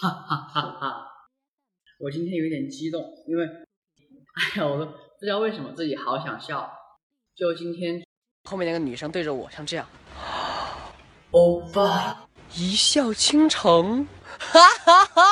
哈哈哈哈我今天有点激动因为 哎呀我都不知道为什么自己好想笑。就今天后面那个女生对着我像这样欧巴一笑倾城。哈哈哈